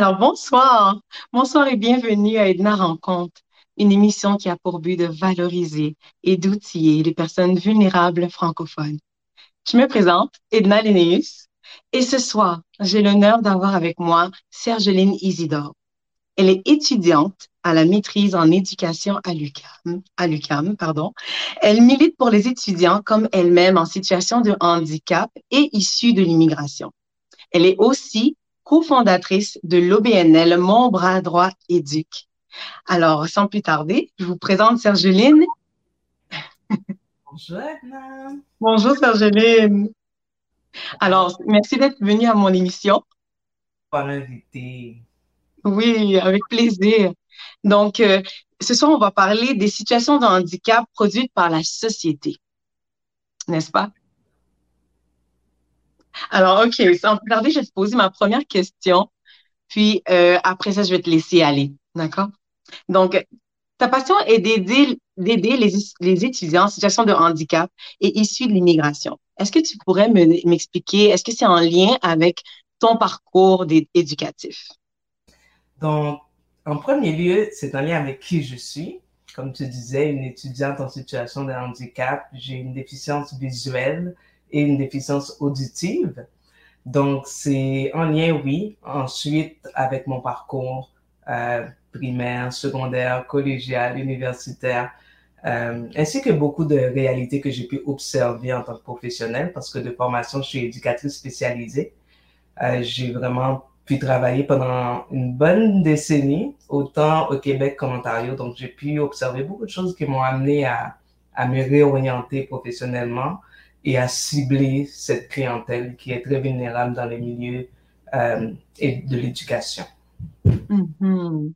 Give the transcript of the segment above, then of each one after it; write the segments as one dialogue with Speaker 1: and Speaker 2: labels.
Speaker 1: Alors, bonsoir. Bonsoir et bienvenue à Edna Rencontre, une émission qui a pour but de valoriser et d'outiller les personnes vulnérables francophones. Je me présente, Edna Linnaeus, et ce soir, j'ai l'honneur d'avoir avec moi Sergeline Isidore. Elle est étudiante à la maîtrise en éducation à l'UCAM. À l'UCAM pardon. Elle milite pour les étudiants comme elle-même en situation de handicap et issue de l'immigration. Elle est aussi cofondatrice de l'OBNL Mon bras droit éduque. Alors, sans plus tarder, je vous présente Sergeline.
Speaker 2: Bonjour, Edna.
Speaker 1: Bonjour, Sergeline. Alors, merci d'être venue à mon émission.
Speaker 2: Pour m'inviter.
Speaker 1: Oui, avec plaisir. Donc, euh, ce soir, on va parler des situations de handicap produites par la société. N'est-ce pas? Alors, OK, sans plus tarder, je vais te poser ma première question. Puis, euh, après ça, je vais te laisser aller. D'accord? Donc, ta passion est d'aider les, les étudiants en situation de handicap et issus de l'immigration. Est-ce que tu pourrais m'expliquer, est-ce que c'est en lien avec ton parcours éducatif?
Speaker 2: Donc, en premier lieu, c'est en lien avec qui je suis. Comme tu disais, une étudiante en situation de handicap, j'ai une déficience visuelle et une déficience auditive. Donc, c'est en lien, oui. Ensuite, avec mon parcours euh, primaire, secondaire, collégial, universitaire, euh, ainsi que beaucoup de réalités que j'ai pu observer en tant que professionnelle, parce que de formation, je suis éducatrice spécialisée. Euh, j'ai vraiment pu travailler pendant une bonne décennie, autant au Québec qu'en Ontario. Donc, j'ai pu observer beaucoup de choses qui m'ont amené à, à me réorienter professionnellement et à cibler cette clientèle qui est très vulnérable dans les milieux euh, et de l'éducation.
Speaker 1: Mm-hmm.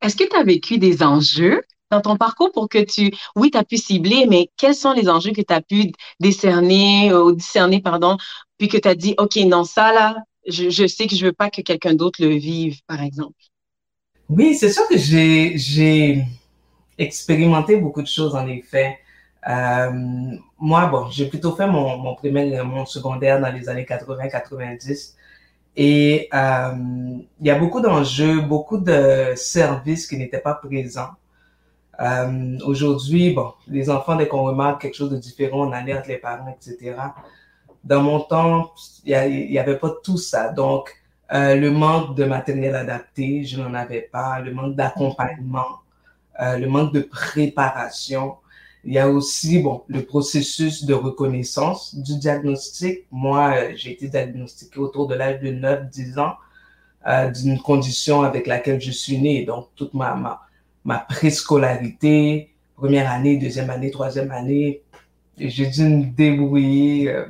Speaker 1: Est-ce que tu as vécu des enjeux dans ton parcours pour que tu, oui, tu as pu cibler, mais quels sont les enjeux que tu as pu décerner ou discerner, pardon, puis que tu as dit, OK, non, ça là, je, je sais que je veux pas que quelqu'un d'autre le vive, par exemple?
Speaker 2: Oui, c'est sûr que j'ai expérimenté beaucoup de choses, en effet. Euh, moi, bon, j'ai plutôt fait mon, mon primaire mon secondaire dans les années 80-90. Et euh, il y a beaucoup d'enjeux, beaucoup de services qui n'étaient pas présents. Euh, Aujourd'hui, bon, les enfants, dès qu'on remarque quelque chose de différent, on alerte les parents, etc. Dans mon temps, il n'y avait pas tout ça. Donc, euh, le manque de matériel adapté, je n'en avais pas. Le manque d'accompagnement, euh, le manque de préparation. Il y a aussi bon le processus de reconnaissance du diagnostic. Moi, euh, j'ai été diagnostiqué autour de l'âge de 9-10 ans euh, d'une condition avec laquelle je suis né. Donc, toute ma, ma, ma préscolarité, première année, deuxième année, troisième année, j'ai dû me débrouiller euh,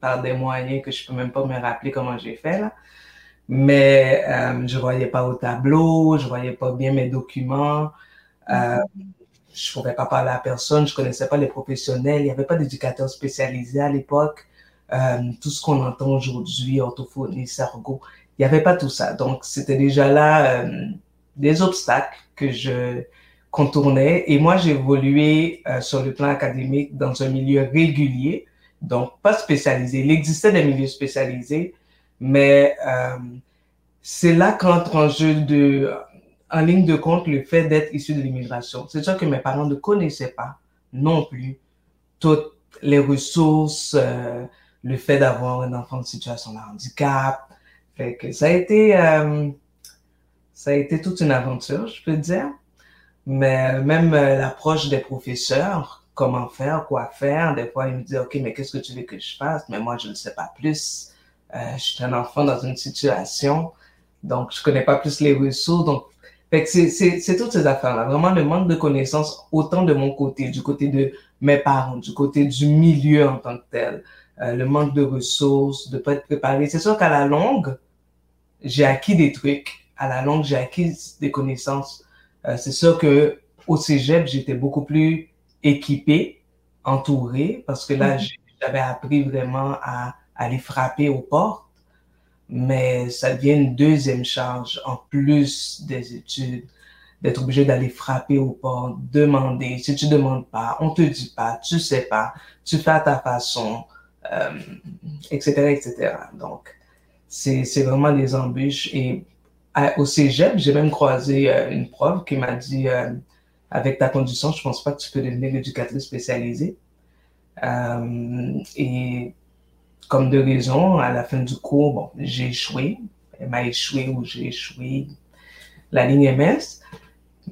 Speaker 2: par des moyens que je peux même pas me rappeler comment j'ai fait là. Mais euh, je voyais pas au tableau, je voyais pas bien mes documents. Euh, je pouvais pas parler à personne, je connaissais pas les professionnels, il n'y avait pas d'éducateur spécialisé à l'époque. Euh, tout ce qu'on entend aujourd'hui, orthophonie, cerveau, il n'y avait pas tout ça. Donc, c'était déjà là euh, des obstacles que je contournais. Et moi, j'ai évolué euh, sur le plan académique dans un milieu régulier, donc pas spécialisé. Il existait des milieux spécialisés, mais euh, c'est là qu'entre en jeu de en ligne de compte le fait d'être issu de l'immigration. C'est sûr que mes parents ne connaissaient pas non plus toutes les ressources, euh, le fait d'avoir un enfant en situation de handicap. Fait que ça a été, euh, ça a été toute une aventure, je peux dire. Mais même euh, l'approche des professeurs, comment faire, quoi faire, des fois ils me disent, OK, mais qu'est-ce que tu veux que je fasse? Mais moi, je ne sais pas plus. Euh, je suis un enfant dans une situation, donc je connais pas plus les ressources. Donc, fait que c'est toutes ces affaires-là. Vraiment le manque de connaissances, autant de mon côté, du côté de mes parents, du côté du milieu en tant que tel. Euh, le manque de ressources, de pas être préparé. C'est sûr qu'à la longue, j'ai acquis des trucs. À la longue, j'ai acquis des connaissances. Euh, c'est sûr que au cégep, j'étais beaucoup plus équipé, entouré, parce que là, j'avais appris vraiment à aller frapper aux portes mais ça devient une deuxième charge en plus des études, d'être obligé d'aller frapper aux portes, demander. Si tu demandes pas, on te dit pas, tu sais pas, tu fais à ta façon, euh, etc., etc. Donc, c'est vraiment des embûches. Et au cégep, j'ai même croisé euh, une prof qui m'a dit, euh, avec ta condition, je pense pas que tu peux devenir éducatrice spécialisée. Euh, et comme de raison, à la fin du cours, bon, j'ai échoué. Elle m'a échoué ou j'ai échoué la ligne MS,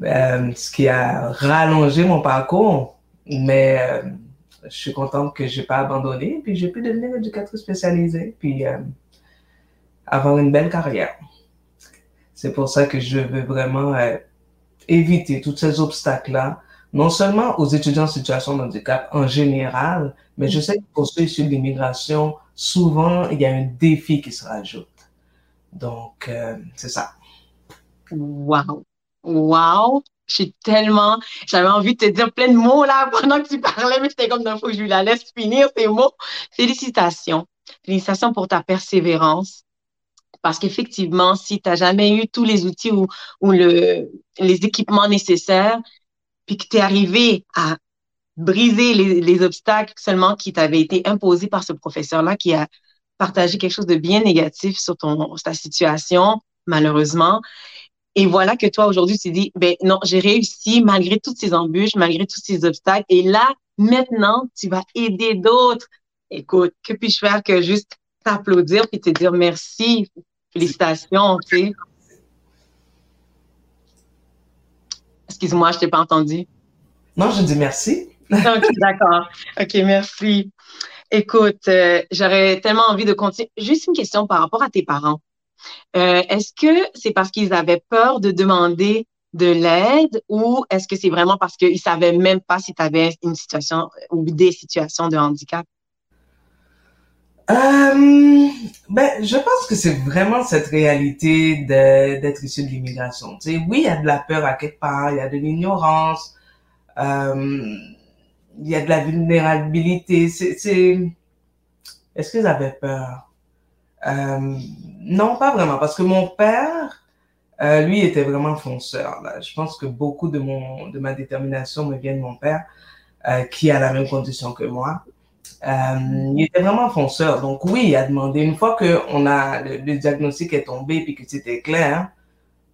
Speaker 2: ce qui a rallongé mon parcours. Mais je suis contente que j'ai pas abandonné, puis j'ai pu devenir éducatrice spécialisée, puis avoir une belle carrière. C'est pour ça que je veux vraiment euh, éviter tous ces obstacles-là, non seulement aux étudiants en situation de handicap en général, mais je sais que pour ceux issus de l'immigration, souvent, il y a un défi qui se rajoute. Donc, euh, c'est ça.
Speaker 1: Wow! Wow! Suis tellement, j'avais envie de te dire plein de mots là pendant que tu parlais, mais j'étais comme d'un faut que je la laisse finir ces mots. Félicitations. Félicitations pour ta persévérance. Parce qu'effectivement, si tu n'as jamais eu tous les outils ou, ou le, les équipements nécessaires, puis que tu es arrivé à briser les, les obstacles seulement qui t'avaient été imposés par ce professeur-là qui a partagé quelque chose de bien négatif sur ton, ta situation, malheureusement. Et voilà que toi, aujourd'hui, tu dis, ben non, j'ai réussi malgré toutes ces embûches, malgré tous ces obstacles. Et là, maintenant, tu vas aider d'autres. Écoute, que puis-je faire que juste t'applaudir et te dire merci, Félicitations, tu sais. Excuse-moi, je t'ai pas entendu.
Speaker 2: Non, je dis merci.
Speaker 1: OK, d'accord. OK, merci. Écoute, euh, j'aurais tellement envie de continuer. Juste une question par rapport à tes parents. Euh, est-ce que c'est parce qu'ils avaient peur de demander de l'aide ou est-ce que c'est vraiment parce qu'ils savaient même pas si tu avais une situation ou des situations de handicap?
Speaker 2: Euh, ben, je pense que c'est vraiment cette réalité d'être issu de l'immigration. Tu sais, oui, il y a de la peur à quelque part, il y a de l'ignorance, euh, il y a de la vulnérabilité. C'est, est-ce qu'ils avaient peur? Euh, Non, pas vraiment, parce que mon père, euh, lui, était vraiment fonceur. Là. Je pense que beaucoup de mon de ma détermination me vient de mon père, euh, qui a la même condition que moi. Euh, il était vraiment fonceur. Donc oui, il a demandé, une fois que on a, le, diagnostic est tombé puis que c'était clair,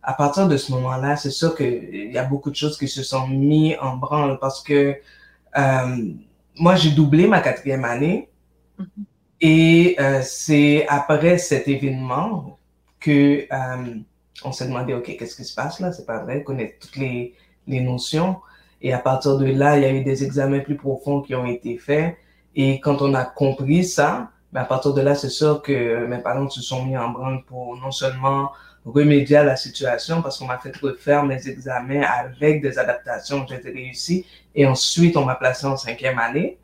Speaker 2: à partir de ce moment-là, c'est sûr qu'il y a beaucoup de choses qui se sont mis en branle parce que euh, moi, j'ai doublé ma quatrième année mm-hmm. et euh, c'est après cet événement que euh, on s'est demandé, OK, qu'est-ce qui se passe là? C'est pas vrai, connaître toutes les, les notions. Et à partir de là, il y a eu des examens plus profonds qui ont été faits. Et quand on a compris ça, ben à partir de là, c'est sûr que mes parents se sont mis en branle pour non seulement remédier à la situation, parce qu'on m'a fait refaire mes examens avec des adaptations, j'ai réussi, et ensuite on m'a placé en cinquième année.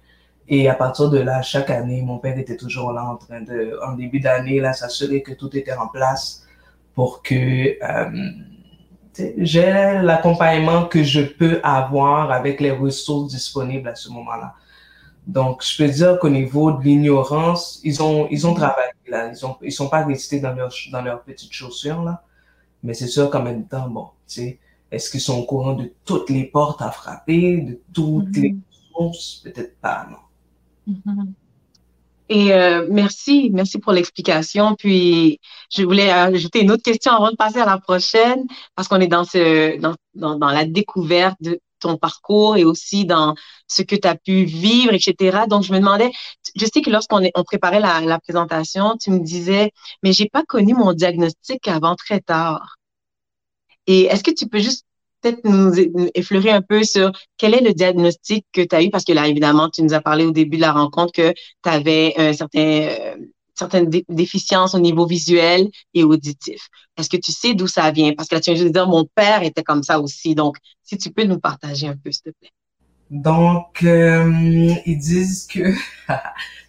Speaker 2: Et à partir de là, chaque année, mon père était toujours là en train de, en début d'année, là, s'assurer que tout était en place pour que euh, j'ai l'accompagnement que je peux avoir avec les ressources disponibles à ce moment-là. Donc, je peux dire qu'au niveau de l'ignorance, ils ont, ils ont travaillé là. Ils ont, ils sont pas restés dans leur, dans leurs petites chaussures là. Mais c'est sûr qu'en même temps, bon, tu sais, est-ce qu'ils sont au courant de toutes les portes à frapper, de toutes les mm-hmm. sources? Peut-être pas, non.
Speaker 1: Mm-hmm. Et euh, merci, merci pour l'explication. Puis, je voulais ajouter une autre question avant de passer à la prochaine, parce qu'on est dans ce, dans, dans, dans la découverte de ton parcours et aussi dans ce que tu as pu vivre, etc. Donc, je me demandais, je sais que lorsqu'on on préparait la, la, présentation, tu me disais, mais j'ai pas connu mon diagnostic avant très tard. Et est-ce que tu peux juste peut-être nous effleurer un peu sur quel est le diagnostic que tu as eu? Parce que là, évidemment, tu nous as parlé au début de la rencontre que tu avais un certain... Certaines déficiences au niveau visuel et auditif. Est-ce que tu sais d'où ça vient? Parce que là, tu viens de dire, mon père était comme ça aussi. Donc, si tu peux nous partager un peu, s'il te plaît.
Speaker 2: Donc, euh, ils disent que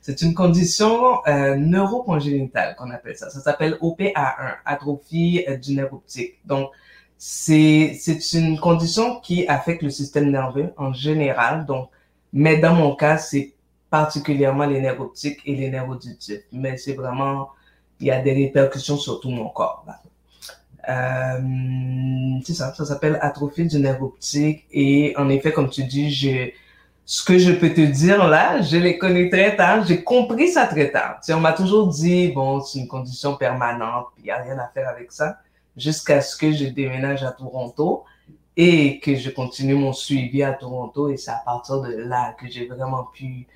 Speaker 2: c'est une condition euh, neurocongénitale qu'on appelle ça. Ça s'appelle OPA1, atrophie euh, du nerf optique. Donc, c'est une condition qui affecte le système nerveux en général. Donc, mais dans mon cas, c'est particulièrement les nerfs optiques et les nerfs auditifs. Mais c'est vraiment, il y a des répercussions sur tout mon corps. Euh, c'est ça, ça s'appelle atrophie du nerf optique. Et en effet, comme tu dis, j'ai ce que je peux te dire là, je les connais très tard, j'ai compris ça très tard. Tu sais, on m'a toujours dit, bon, c'est une condition permanente, il n'y a rien à faire avec ça, jusqu'à ce que je déménage à Toronto et que je continue mon suivi à Toronto. Et c'est à partir de là que j'ai vraiment pu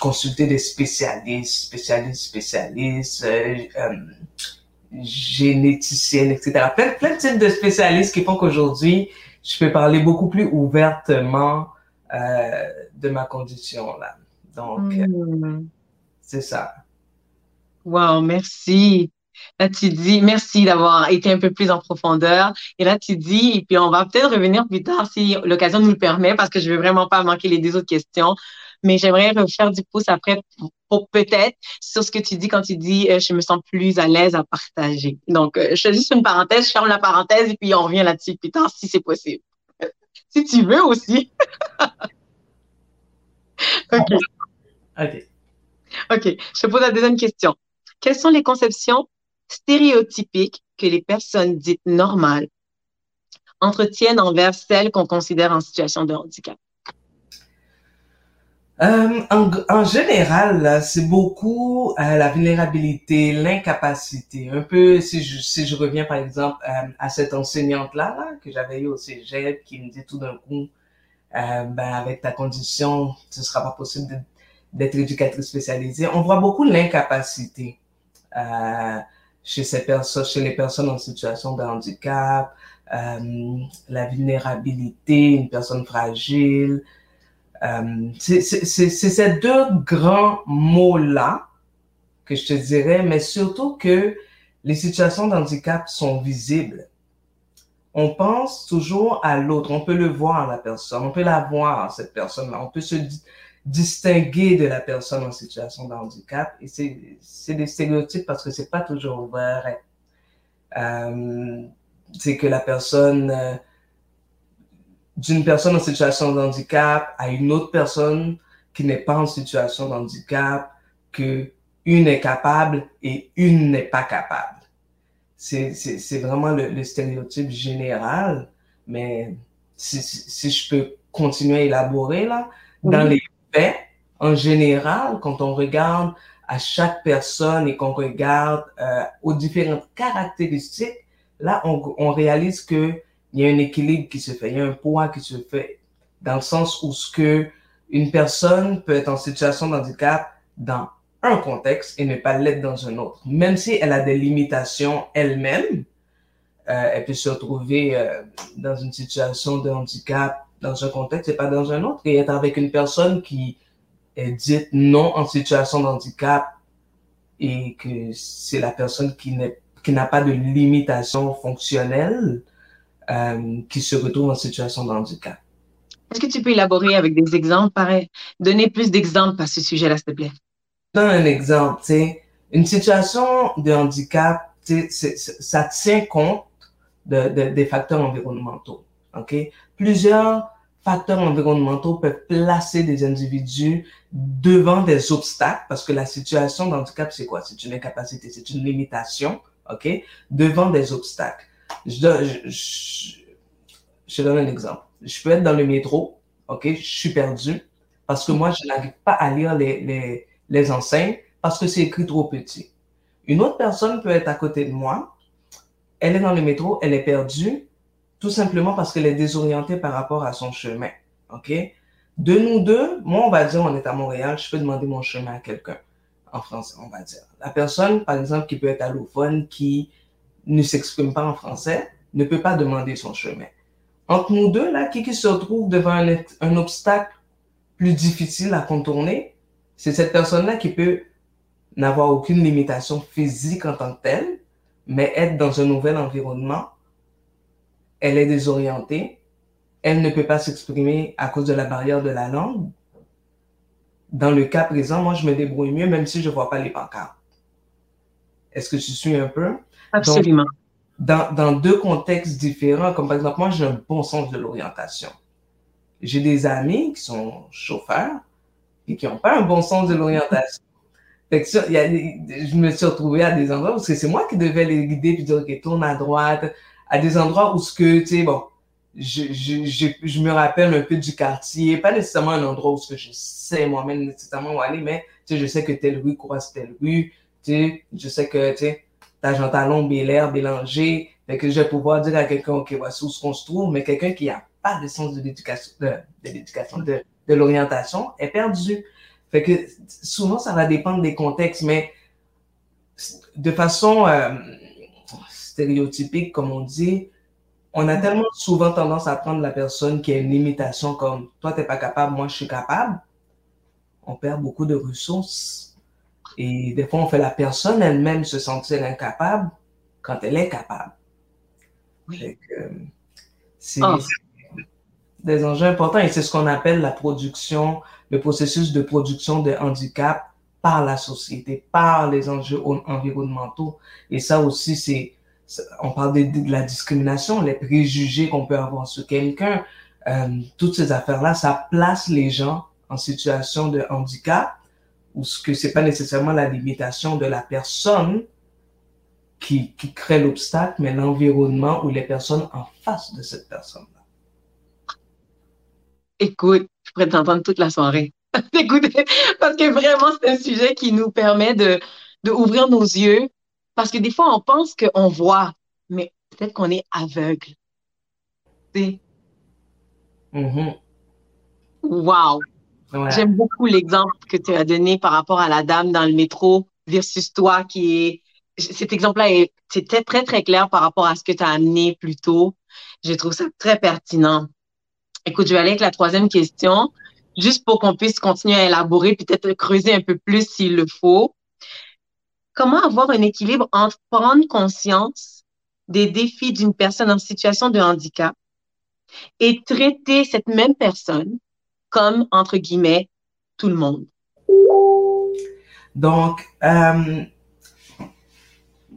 Speaker 2: consulter des spécialistes, spécialistes, spécialistes, euh, euh, généticiennes, etc. Plein, plein de types de spécialistes qui font qu'aujourd'hui, je peux parler beaucoup plus ouvertement euh, de ma condition là. Donc, hmm. c'est ça.
Speaker 1: Wow, merci. Là, tu dis, merci d'avoir été un peu plus en profondeur. Et là, tu dis, et puis on va peut-être revenir plus tard si l'occasion nous le permet, parce que je ne veux vraiment pas manquer les deux autres questions. Mais j'aimerais refaire du pouce après pour, peut-être sur ce que tu dis quand tu dis, euh, je me sens plus à l'aise à partager. Donc, euh, je fais juste une parenthèse, je ferme la parenthèse et puis on revient là-dessus plus tard si c'est possible. si tu veux aussi. OK.
Speaker 2: OK.
Speaker 1: OK. Je te pose la deuxième question. Quelles sont les conceptions stéréotypiques que les personnes dites normales entretiennent envers celles qu'on considère en situation de handicap?
Speaker 2: Euh, en, général, c'est beaucoup euh, la vulnérabilité, l'incapacité. Un peu, si je, si je reviens par exemple euh, à cette enseignante-là là, que j'avais eu au cégep, qui me dit tout d'un coup, ben, avec ta condition, ce sera pas possible d'être éducatrice spécialisée. On voit beaucoup l'incapacité chez ces personnes, chez les personnes en situation de handicap, la vulnérabilité, une personne fragile, euh, c'est ces deux grands mots-là que je te dirais, mais surtout que les situations d'handicap sont visibles. On pense toujours à l'autre, on peut le voir, la personne, on peut la voir, cette personne-là, on peut se distinguer de la personne en situation de handicap. Et c'est des stéréotypes parce que c'est pas toujours vrai. Euh, c'est que la personne... D'une personne en situation de handicap à une autre personne qui n'est pas en situation de handicap, que une est capable et une n'est pas capable. C'est, c'est, c'est vraiment le, le, stéréotype général, mais si, si, je peux continuer à élaborer là, dans les faits, en général, quand on regarde à chaque personne et qu'on regarde euh, aux différentes caractéristiques, là, on, on réalise que il y a un équilibre qui se fait, il y a un poids qui se fait, dans le sens où ce que une personne peut être en situation de handicap dans un contexte et ne pas l'être dans un autre. Même si elle a des limitations elle-même, euh, elle peut se retrouver euh, dans une situation de handicap dans un contexte et pas dans un autre, et être avec une personne qui est dite non en situation de handicap et que c'est la personne qui n'a pas de limitation fonctionnelle, euh, qui se retrouvent en situation de handicap.
Speaker 1: Est-ce que tu peux élaborer avec des exemples pareils? Donner plus d'exemples à ce sujet-là, s'il te plaît.
Speaker 2: Donne un exemple, tu sais. Une situation de handicap, ça tient compte de, de, des facteurs environnementaux. OK? Plusieurs facteurs environnementaux peuvent placer des individus devant des obstacles parce que la situation d'handicap, c'est quoi? C'est une incapacité, c'est une limitation, OK? Devant des obstacles. Je, je, je, donne un exemple. Je peux être dans le métro, OK, je suis perdu parce que moi, je n'arrive pas à lire les, les, les enseignes parce que c'est écrit trop petit. Une autre personne peut être à côté de moi, elle est dans le métro, elle est perdue, tout simplement parce qu'elle est désorientée par rapport à son chemin. OK? De nous deux, moi, on va dire, on est à Montréal, je peux demander mon chemin à quelqu'un en français, on va dire. La personne, par exemple, qui peut être allophone, qui ne s'exprime pas en français, ne peut pas demander son chemin. Entre nous deux, là, qui, se retrouve devant un, un obstacle plus difficile à contourner, c'est cette personne-là qui peut n'avoir aucune limitation physique en tant que telle, mais être dans un nouvel environnement, elle est désorientée, elle ne peut pas s'exprimer à cause de la barrière de la langue. Dans le cas présent, moi, je me débrouille mieux, même si je vois pas les pancartes. Est-ce que tu suis un peu?
Speaker 1: Absolument.
Speaker 2: dans, dans, deux contextes différents, comme par exemple, moi, j'ai un bon sens de l'orientation. J'ai des amis qui sont chauffeurs et qui n'ont pas un bon sens de l'orientation. Fait que ça, y a, je me suis retrouvé à des endroits parce que c'est moi qui devais les guider puis dire, OK, tourne à droite, à des endroits où ce que, tu sais, bon, je, je, je, me rappelle un peu du quartier, pas nécessairement un endroit où je sais moi-même nécessairement où aller, mais tu sais, je sais que telle rue croise telle rue, tu sais, je sais que, tu sais, Jean Talon, Bélair, Bélanger, fait que je vais pouvoir dire à quelqu'un, OK, voici où qu'on se trouve, mais quelqu'un qui a pas de sens de l'éducation, de, l'éducation, de, l'orientation, est perdu. Fait que souvent, ça va dépendre des contextes, mais de façon euh, stéréotypique, comme on dit, on a tellement souvent tendance à prendre la personne qui a une limitation comme toi, tu n'es pas capable, moi, je suis capable. On perd beaucoup de ressources. Et des fois, on fait la personne elle-même se sentir incapable quand elle est capable. C'est ah. des enjeux importants et c'est ce qu'on appelle la production, le processus de production de handicap par la société, par les enjeux environnementaux. Et ça aussi, c'est on parle de, la discrimination, les préjugés qu'on peut avoir sur quelqu'un, euh, toutes ces affaires-là, ça place les gens en situation de handicap ou ce que c'est pas nécessairement la limitation de la personne qui, qui crée l'obstacle, mais l'environnement ou les personnes en face de cette personne-là.
Speaker 1: Écoute, je pourrais t'entendre toute la soirée. Écoutez, parce que vraiment, c'est un sujet qui nous permet de, de ouvrir nos yeux parce que des fois, on pense qu'on voit, mais peut-être qu'on est aveugle. Tu
Speaker 2: mm-hmm.
Speaker 1: Wow! J'aime beaucoup l'exemple que tu as donné par rapport à la dame dans le métro versus toi qui est. Cet exemple-là, c'était très, très clair par rapport à ce que tu as amené plus tôt. Je trouve ça très pertinent. Écoute, je vais aller avec la troisième question, juste pour qu'on puisse continuer à élaborer, peut-être creuser un peu plus s'il le faut comment avoir un équilibre entre prendre conscience des défis d'une personne en situation de handicap et traiter cette même personne comme, entre guillemets, tout le monde?
Speaker 2: Donc, euh,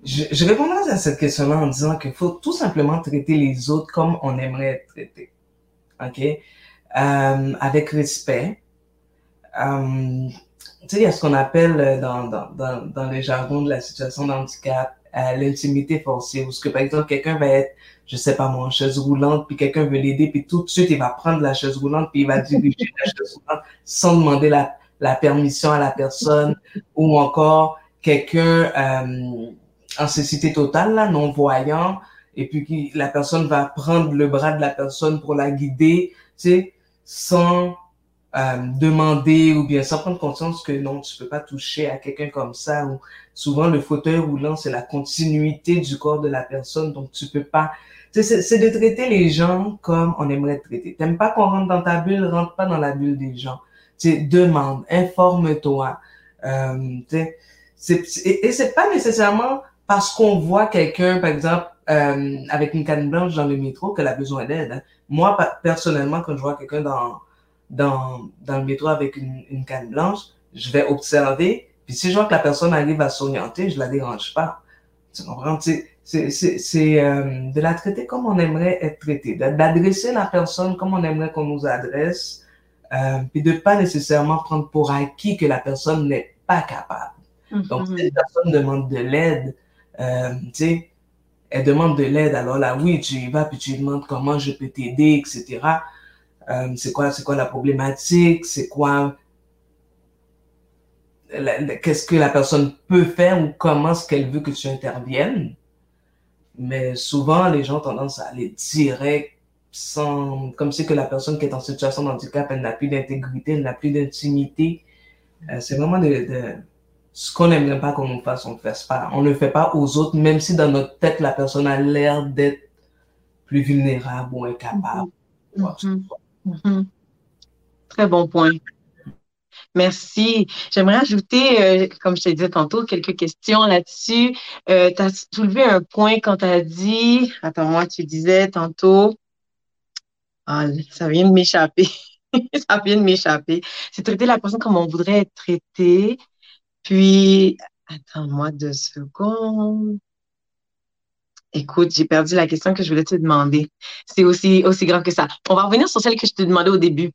Speaker 2: je, je répondrai à cette question-là en disant qu'il faut tout simplement traiter les autres comme on aimerait être traité. OK? Euh, avec respect. Euh, tu sais, il y a ce qu'on appelle dans, dans, dans, dans les jargons de la situation d'handicap euh, l'intimité forcée, où ce que par exemple quelqu'un va être, je sais pas moi, en chaise roulante, puis quelqu'un veut l'aider, puis tout de suite il va prendre la chaise roulante, puis il va diriger la chaise roulante sans demander la, la permission à la personne, ou encore quelqu'un euh, en cécité totale, là, non voyant, et puis qui, la personne va prendre le bras de la personne pour la guider, tu sais, sans euh, demander ou bien sans prendre conscience que non, tu peux pas toucher à quelqu'un comme ça. Ou souvent, le fauteuil roulant, c'est la continuité du corps de la personne, donc tu peux pas. C'est de traiter les gens comme on aimerait traiter. T'aimes pas qu'on rentre dans ta bulle, rentre pas dans la bulle des gens. Tu demande, informe-toi. Euh, et c'est pas nécessairement parce qu'on voit quelqu'un, par exemple, euh, avec une canne blanche dans le métro, qu'elle a besoin d'aide. Hein. Moi, personnellement, quand je vois quelqu'un dans dans, dans le métro avec une, une canne blanche, je vais observer. Puis si je vois que la personne arrive à s'orienter, je la dérange pas. Tu comprends? C'est euh, de la traiter comme on aimerait être traité, d'adresser la personne comme on aimerait qu'on nous adresse, euh, puis de pas nécessairement prendre pour acquis que la personne n'est pas capable. Donc, si la personne demande de l'aide, euh, tu sais, elle demande de l'aide, alors là, oui, tu y vas, puis tu lui demandes comment je peux t'aider, etc. Euh, c'est quoi, quoi la problématique, c'est quoi, qu'est-ce que la personne peut faire ou comment est-ce qu'elle veut que tu interviennes? Mais souvent, les gens ont tendance à aller direct, sans, comme si que la personne qui est en situation de handicap, n'a plus d'intégrité, n'a plus d'intimité. Euh, c'est vraiment de, ce qu'on n'aimerait pas qu'on nous fasse, on ne fait pas. On ne fait pas aux autres, même si dans notre tête, la personne a l'air d'être plus vulnérable ou incapable.
Speaker 1: Mhm. Très bon point. Merci. J'aimerais ajouter, euh, comme je te disais tantôt, quelques questions là-dessus. Euh, tu as soulevé un point quand tu as dit, attends-moi, tu disais tantôt, ah, ça vient de m'échapper. ça vient de m'échapper. C'est traiter la personne comme on voudrait être traité. Puis, attends-moi deux secondes. Écoute, j'ai perdu la question que je voulais te demander. C'est aussi, aussi grand que ça. On va revenir sur celle que je te demandais au début.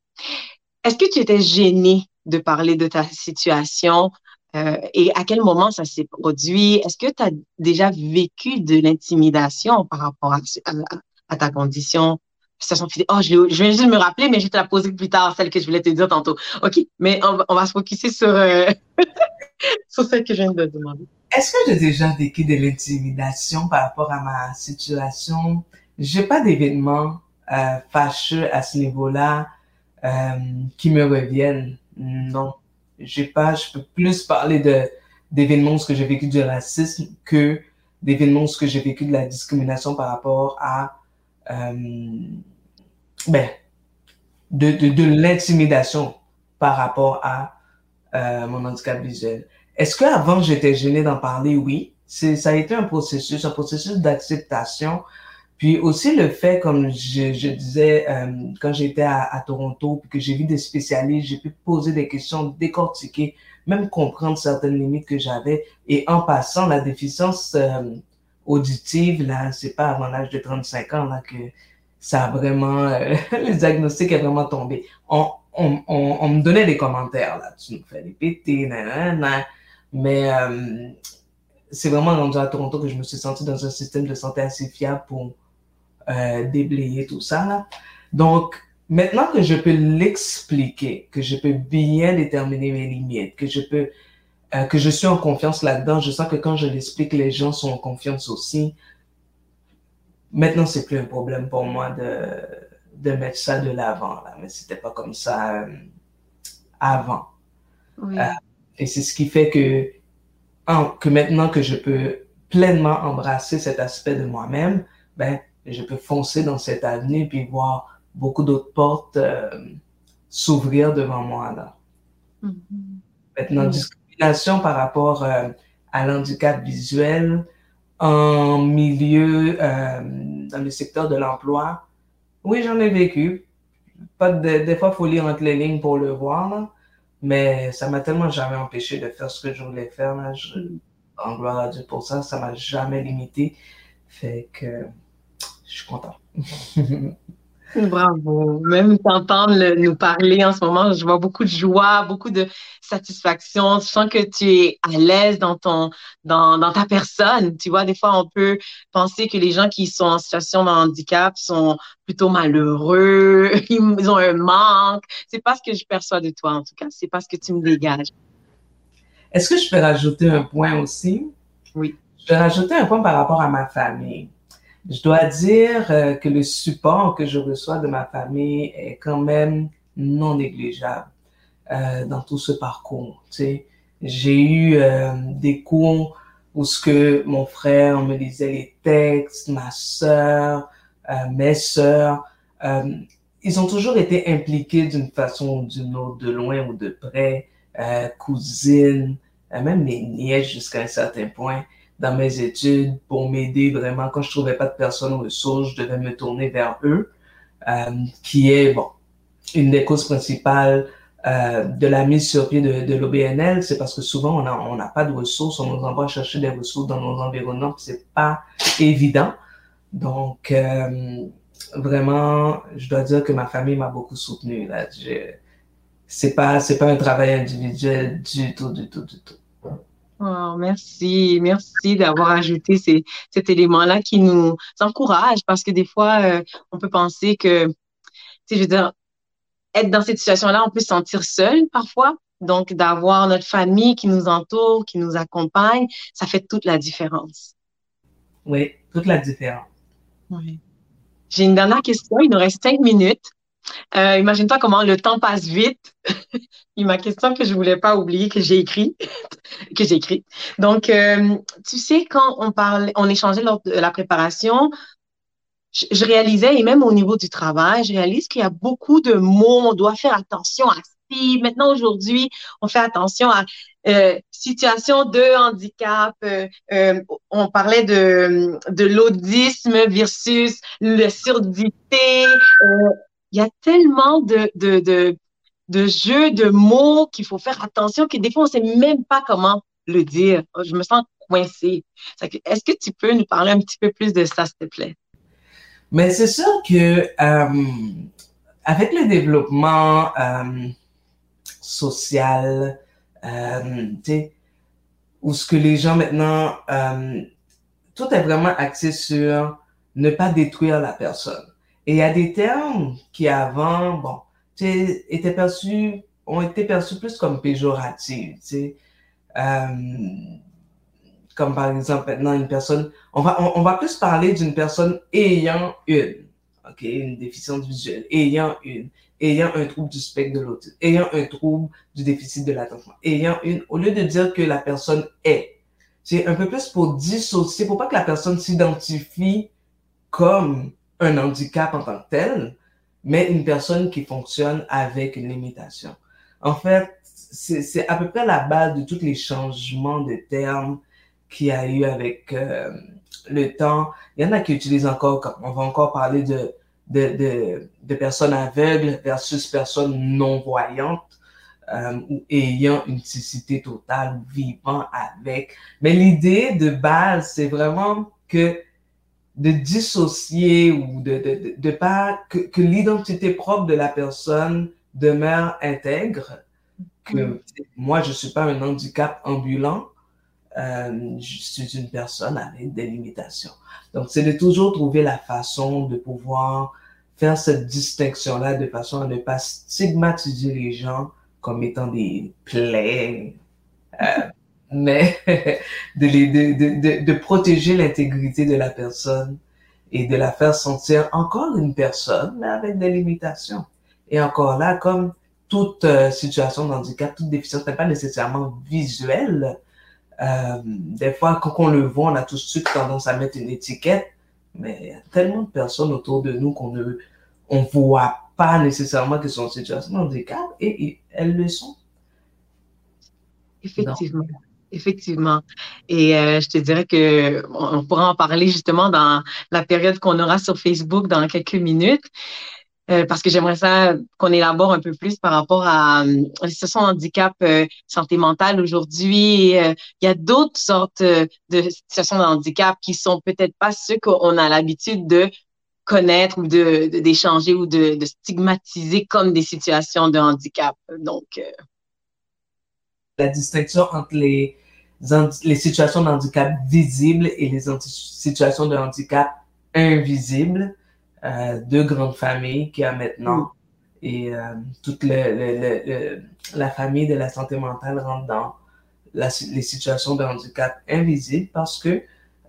Speaker 1: Est-ce que tu étais gêné de parler de ta situation euh, et à quel moment ça s'est produit? Est-ce que tu as déjà vécu de l'intimidation par rapport à, ta condition? Situation. Oh, je, viens juste de me rappeler, mais je vais te la poser plus tard, celle que je voulais te dire tantôt. OK, mais on, on va se focuser sur, euh, sur celle que je viens de demander.
Speaker 2: Est-ce que j'ai déjà vécu de l'intimidation par rapport à ma situation? J'ai pas d'événements euh, fâcheux à ce niveau-là euh, qui me reviennent. Non, j'ai pas. Je peux plus parler de d'événements où j'ai vécu du racisme que d'événements où j'ai vécu de la discrimination par rapport à euh, ben, de, de, de l'intimidation par rapport à euh, mon handicap visuel. Est-ce qu'avant j'étais gênée d'en parler? Oui. C'est, ça a été un processus, un processus d'acceptation. Puis aussi le fait, comme je, je disais, euh, quand j'étais à, à, Toronto, puis que j'ai vu des spécialistes, j'ai pu poser des questions, décortiquer, même comprendre certaines limites que j'avais. Et en passant, la déficience euh, auditive, là, c'est pas avant l'âge de 35 ans là, que ça a vraiment, euh, le diagnostic est vraiment tombé. On, on, on, me donnait des commentaires, là, tu nous fais répéter, nanana, mais euh, c'est vraiment rendu à Toronto que je me suis senti dans un système de santé assez fiable pour euh, déblayer tout ça. Là. Donc, maintenant que je peux l'expliquer, que je peux bien déterminer mes limites, que je peux, euh, que je suis en confiance là-dedans, je sens que quand je l'explique, les gens sont en confiance aussi. Maintenant, c'est plus un problème pour moi de, de mettre ça de l'avant, là, mais c'était pas comme ça euh, avant. Oui. Euh, et c'est ce qui fait que, en, que maintenant que je peux pleinement embrasser cet aspect de moi-même, ben, je peux foncer dans cet avenir puis voir beaucoup d'autres portes euh, s'ouvrir devant moi là. Mm -hmm. Maintenant, mm -hmm. discrimination par rapport euh, à l'handicap visuel en milieu, euh, dans le secteur de l'emploi, oui, j'en ai vécu. Pas de, des fois, il faut lire entre les lignes pour le voir, là. Mais ça m'a tellement jamais empêché de faire ce que je voulais faire. Là. Je, en gloire à Dieu pour ça, ça m'a jamais limité. Fait que je suis content.
Speaker 1: Bravo. Même t'entendre nous parler en ce moment, je vois beaucoup de joie, beaucoup de satisfaction. Je sens que tu es à l'aise dans ton, dans, dans ta personne. Tu vois, des fois, on peut penser que les gens qui sont en situation de handicap sont plutôt malheureux, ils ont un manque. C'est pas ce que je perçois de toi, en tout cas. C'est pas ce que tu me dégages.
Speaker 2: Est-ce que je peux rajouter un point aussi?
Speaker 1: Oui.
Speaker 2: Je vais rajouter un point par rapport à ma famille. Je dois dire euh, que le support que je reçois de ma famille est quand même non négligeable euh, dans tout ce parcours. Tu sais. J'ai eu euh, des cours où ce que mon frère me lisait les textes, ma sœur, euh, mes sœurs, euh, ils ont toujours été impliqués d'une façon ou d'une autre, de loin ou de près, cousines, même mes nièces jusqu'à un certain point dans mes études pour m'aider vraiment. Quand je trouvais pas de personnes ressources, je devais me tourner vers eux, euh, qui est bon une des causes principales euh, de la mise sur pied de, de l'OBNL, c'est parce que souvent on n'a on pas de ressources, on nous envoie chercher des ressources dans nos environnements, c'est pas évident. Donc euh, vraiment, je dois dire que ma famille m'a beaucoup soutenu là. C'est pas c'est pas un travail individuel du tout, du tout, du tout.
Speaker 1: Oh, merci, merci d'avoir ajouté ces, cet élément-là qui nous encourage parce que des fois, euh, on peut penser que, tu sais, je veux dire, être dans cette situation-là, on peut se sentir seul parfois. Donc, d'avoir notre famille qui nous entoure, qui nous accompagne, ça fait toute la différence.
Speaker 2: Oui, toute la différence.
Speaker 1: Oui. J'ai une dernière question. Il nous reste cinq minutes. Euh, Imagine-toi comment le temps passe vite. Et ma question que je voulais pas oublier, que j'ai écrit, que j'ai écrit. Donc, euh, tu sais, quand on parlait, on échangeait lors de la préparation, je, réalisais, et même au niveau du travail, je réalise qu'il y a beaucoup de mots, on doit faire attention à si. Maintenant, aujourd'hui, on fait attention à euh, situation de handicap. On parlait de, de l'audisme versus le surdité. Il y a tellement de, de, de, de jeux de mots qu'il faut faire attention que des fois, on ne sait même pas comment le dire. Je me sens coincée. Est-ce que tu peux nous parler un petit peu plus de ça, s'il te plaît?
Speaker 2: Mais c'est sûr que euh, avec le développement euh, social, euh, où ce que les gens maintenant, euh, tout est vraiment axé sur ne pas détruire la personne. Et il y a des termes qui avant, bon, étaient perçus, ont été perçus plus comme péjoratifs, tu sais. Euh, comme par exemple maintenant une personne, on va, on, va plus parler d'une personne ayant une, ok, une déficience visuelle, ayant une, ayant un trouble du spectre de l'autisme, ayant un trouble du déficit de l'attention, ayant une, au lieu de dire que la personne est, c'est un peu plus pour dissocier, pour pas que la personne s'identifie comme un handicap en tant que tel, mais une personne qui fonctionne avec une limitation. En fait, c'est à peu près la base de tous les changements de termes qu'il y a eu avec euh, le temps. Il y en a qui utilisent encore, on va encore parler de, de, de, de personnes aveugles versus personnes non-voyantes euh, ou ayant une cécité totale ou vivant avec. Mais l'idée de base, c'est vraiment que de dissocier ou de, de, de, pas que, que l'identité propre de la personne demeure intègre, que mm. moi je suis pas un handicap ambulant, euh, je suis une personne avec des limitations. Donc c'est de toujours trouver la façon de pouvoir faire cette distinction-là de façon à ne pas stigmatiser les gens comme étant des plaies, euh, mais de, les, de, de, de, protéger l'intégrité de la personne et de la faire sentir encore une personne, mais avec des limitations. Et encore là, comme toute euh, situation de handicap, toute déficience n'est pas nécessairement visuelle. Euh, des fois, quand on le voit, on a tout de suite tendance à mettre une étiquette, mais il y a tellement de personnes autour de nous qu'on ne on voit pas nécessairement que sont en situation de handicap et, elles le sont.
Speaker 1: Effectivement. Effectivement. Et euh, je te dirais que on pourra en parler justement dans la période qu'on aura sur Facebook dans quelques minutes. Euh, parce que j'aimerais ça qu'on élabore un peu plus par rapport à euh, la situation de handicap euh, santé mentale aujourd'hui. il y a d'autres sortes de situations de handicap qui sont peut-être pas ceux qu'on a l'habitude de connaître ou de d'échanger ou de, de, stigmatiser comme des situations de handicap. Donc
Speaker 2: la distinction entre les les situations de handicap visibles et les situations de handicap invisibles euh, deux grandes familles qu'il y a maintenant. Mm. Et euh, toute le, la famille de la santé mentale rentre dans la, les situations de handicap invisibles parce que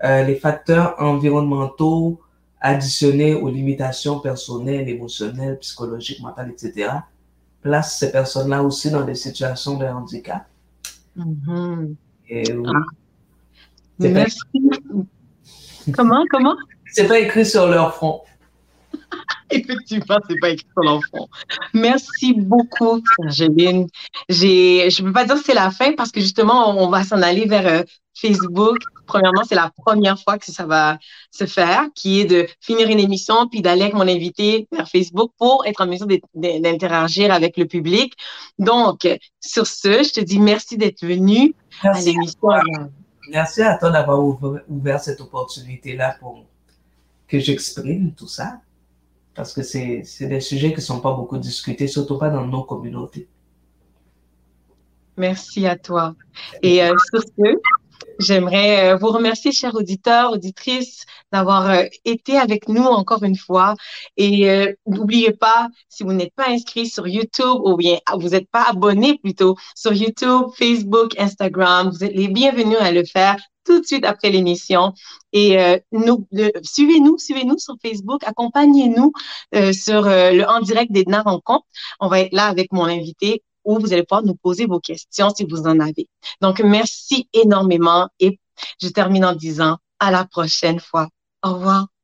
Speaker 2: euh, les facteurs environnementaux additionnés aux limitations personnelles, émotionnelles, psychologiques, mentales, etc., placent ces personnes-là aussi dans des situations de handicap.
Speaker 1: Et oui. Ah. Merci. Comment, comment?
Speaker 2: C'est pas écrit sur leur front.
Speaker 1: Effectivement, c'est pas écrit sur l'enfant. Merci beaucoup, Angeline. J'ai, je peux pas dire que c'est la fin parce que justement, on va s'en aller vers euh, Facebook. Premièrement, c'est la première fois que ça va se faire, qui est de finir une émission puis d'aller avec mon invité vers Facebook pour être en mesure d'interagir avec le public. Donc, sur ce, je te dis merci d'être venu à l'émission.
Speaker 2: Merci à toi d'avoir ouvert cette opportunité-là pour que j'exprime tout ça parce que c'est des sujets qui ne sont pas beaucoup discutés, surtout pas dans nos communautés.
Speaker 1: Merci à toi. Et euh, sur ce, j'aimerais euh, vous remercier, chers auditeurs, auditrices, d'avoir euh, été avec nous encore une fois. Et n'oubliez pas, si vous n'êtes pas inscrit sur YouTube ou bien ah, vous n'êtes pas abonné plutôt sur YouTube, Facebook, Instagram, vous êtes les bienvenus à le faire tout de suite après l'émission. Et euh, nous, suivez-nous, suivez-nous sur Facebook, accompagnez-nous euh, sur euh, le en direct d'Edna Rencontre. On va être là avec mon invité où vous allez pouvoir nous poser vos questions si vous en avez. Donc, merci énormément et je termine en disant à la prochaine fois. Au revoir.